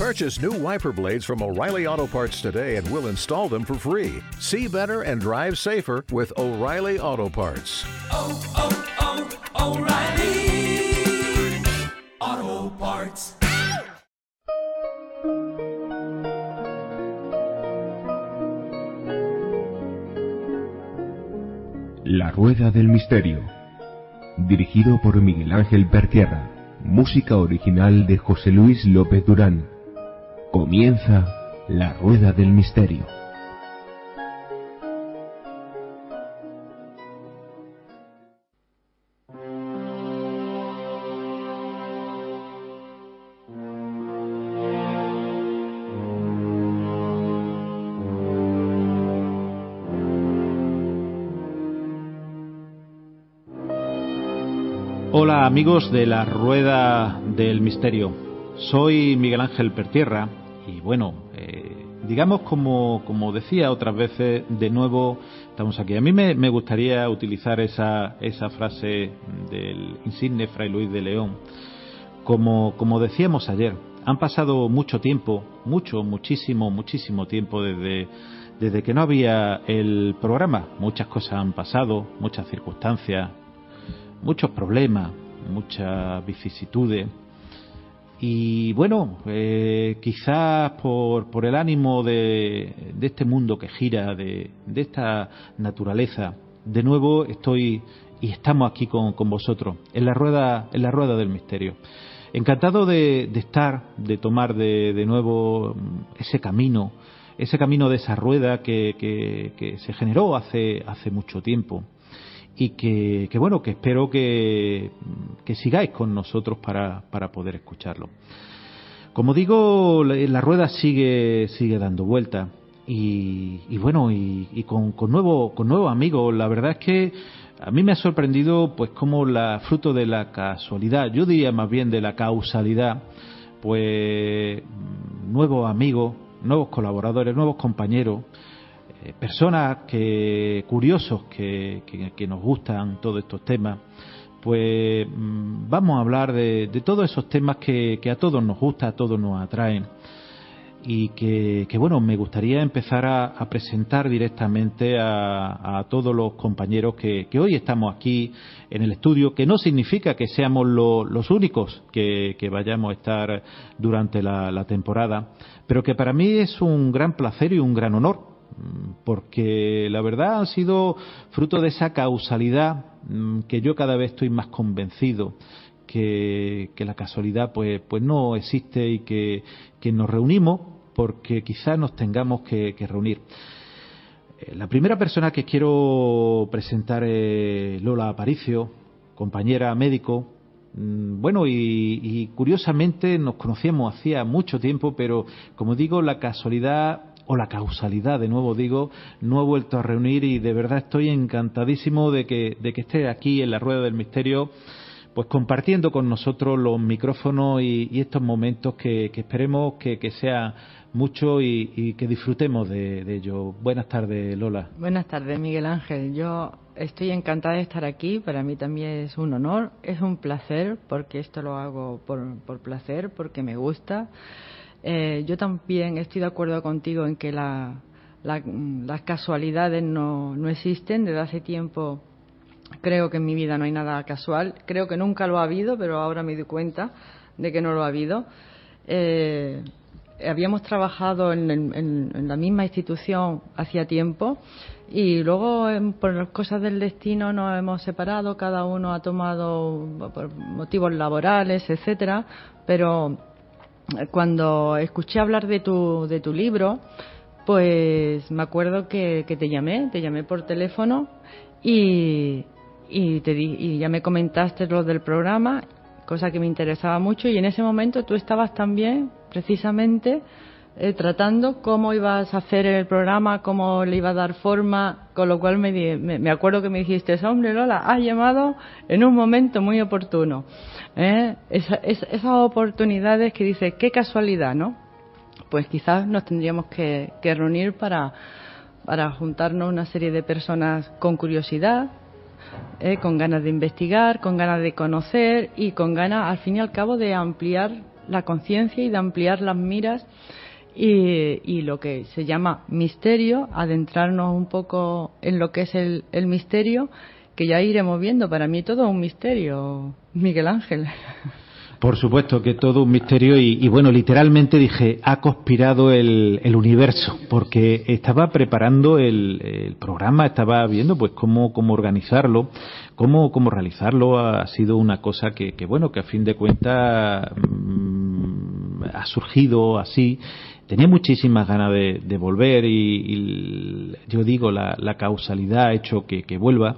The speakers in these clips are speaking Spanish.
Purchase new wiper blades from O'Reilly Auto Parts today and we'll install them for free. See better and drive safer with O'Reilly Auto Parts. oh, oh, oh O'Reilly Auto Parts. La Rueda del Misterio. Dirigido por Miguel Ángel Pertierra. Música original de José Luis López Durán. Comienza La Rueda del Misterio. Hola amigos de la Rueda del Misterio. Soy Miguel Ángel Pertierra y bueno, eh, digamos como, como decía otras veces, de nuevo estamos aquí. A mí me, me gustaría utilizar esa, esa frase del insigne Fray Luis de León. Como, como decíamos ayer, han pasado mucho tiempo, mucho, muchísimo, muchísimo tiempo desde, desde que no había el programa. Muchas cosas han pasado, muchas circunstancias, muchos problemas, muchas vicisitudes. Y bueno, eh, quizás por, por el ánimo de, de este mundo que gira, de, esta naturaleza, de nuevo estoy y estamos aquí con, con vosotros, en la rueda, en la rueda del misterio. Encantado de, estar, de tomar de, de nuevo ese camino, ese camino de esa rueda que, que, que se generó hace, hace mucho tiempo y que, que, bueno, que espero que, que sigáis con nosotros para, para, poder escucharlo. Como digo, la, la rueda sigue, sigue dando vuelta y, y bueno, y, y con, con, nuevo, con nuevos amigos. La verdad es que a mí me ha sorprendido, pues, como la fruto de la casualidad, yo diría más bien de la causalidad, pues, nuevos amigos, nuevos colaboradores, nuevos compañeros, eh, personas que curiosos que, que, que, nos gustan todos estos temas pues mmm, vamos a hablar de, de, todos esos temas que, que, a todos nos gusta a todos nos atraen. Y que, que bueno me gustaría empezar a, presentar directamente a, todos los compañeros que, que, hoy estamos aquí en el estudio que no significa que seamos lo, los únicos que, vayamos a estar durante la, la temporada pero que para mí es un gran placer y un gran honor porque la verdad han sido fruto de esa causalidad que yo cada vez estoy más convencido que, que la casualidad pues, pues no existe y que, que nos reunimos porque quizás nos tengamos que, que reunir. Eh, la primera persona que quiero presentar es Lola Aparicio, compañera médico, bueno, y, y, curiosamente nos conocíamos hacía mucho tiempo, pero como digo, la casualidad o la causalidad, de nuevo digo, no he vuelto a reunir y de verdad estoy encantadísimo de que, de que esté aquí en la Rueda del Misterio, pues compartiendo con nosotros los micrófonos y, estos momentos que, esperemos que, que sea mucho y, y, que disfrutemos de, de ello. Buenas tardes, Lola. Buenas tardes, Miguel Ángel. Yo estoy encantada de estar aquí. Para mí también es un honor, es un placer, porque esto lo hago por, por placer, porque me gusta. Eh, yo también estoy de acuerdo contigo en que la, la, las casualidades no, no existen. Desde hace tiempo creo que en mi vida no hay nada casual. Creo que nunca lo ha habido, pero ahora me doy cuenta de que no lo ha habido. Eh, habíamos trabajado en, en, en, la misma institución hacía tiempo y luego por cosas del destino nos hemos separado, cada uno ha tomado por motivos laborales, etcétera, pero cuando escuché hablar de tu, de tu libro, pues me acuerdo que, te llamé, te llamé por teléfono y, y, te di, y ya me comentaste lo del programa, cosa que me interesaba mucho y en ese momento tú estabas también precisamente eh, tratando cómo ibas a hacer el programa, cómo le iba a dar forma, con lo cual me, me, acuerdo que me dijiste, hombre Lola, has llamado en un momento muy oportuno. ¿Eh? Esa, es, esas oportunidades que dices, qué casualidad, ¿no? Pues quizás nos tendríamos que, que reunir para, para juntarnos una serie de personas con curiosidad, eh, con ganas de investigar, con ganas de conocer y con ganas, al fin y al cabo, de ampliar la conciencia y de ampliar las miras y, y, lo que se llama misterio, adentrarnos un poco en lo que es el, el misterio, que ya iremos viendo. Para mí todo es un misterio, Miguel Ángel. Por supuesto que todo un misterio y, y bueno, literalmente dije, ha conspirado el, el universo, porque estaba preparando el, programa, estaba viendo pues cómo, cómo organizarlo, cómo, cómo realizarlo, ha sido una cosa que, que bueno, que a fin de cuentas ha surgido así tenía muchísimas ganas de, de volver y, yo digo la, la, causalidad ha hecho que, que vuelva.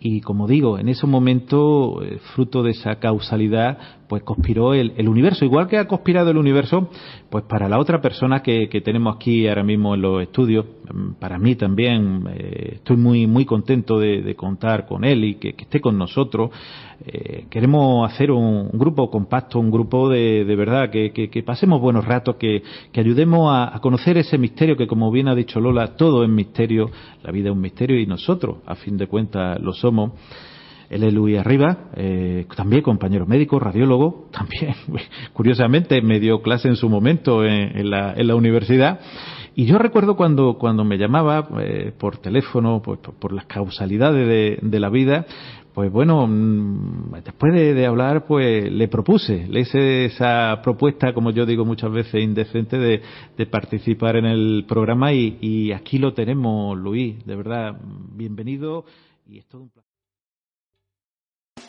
Y como digo, en ese momento, eh, fruto de esa causalidad, pues conspiró el, el, universo. Igual que ha conspirado el universo, pues para la otra persona que, que tenemos aquí ahora mismo en los estudios, para mí también, eh, estoy muy, muy contento de, de, contar con él y que, que esté con nosotros. Eh, queremos hacer un, grupo compacto, un grupo de, de verdad, que, que, pasemos buenos ratos, que, ayudemos a, a conocer ese misterio que, como bien ha dicho Lola, todo es misterio, la vida es un misterio y nosotros, a fin de cuentas, lo somos. Él es Luis Arriba, eh, también compañero médico, radiólogo, también, curiosamente, me dio clase en su momento en, en, la, en la, universidad. Y yo recuerdo cuando, cuando me llamaba eh, por teléfono, pues, por, por las causalidades de, de, la vida, pues bueno, después de, hablar, pues le propuse, le hice esa propuesta, como yo digo muchas veces, indecente de, de participar en el programa y, y, aquí lo tenemos, Luis, de verdad, bienvenido y es todo un.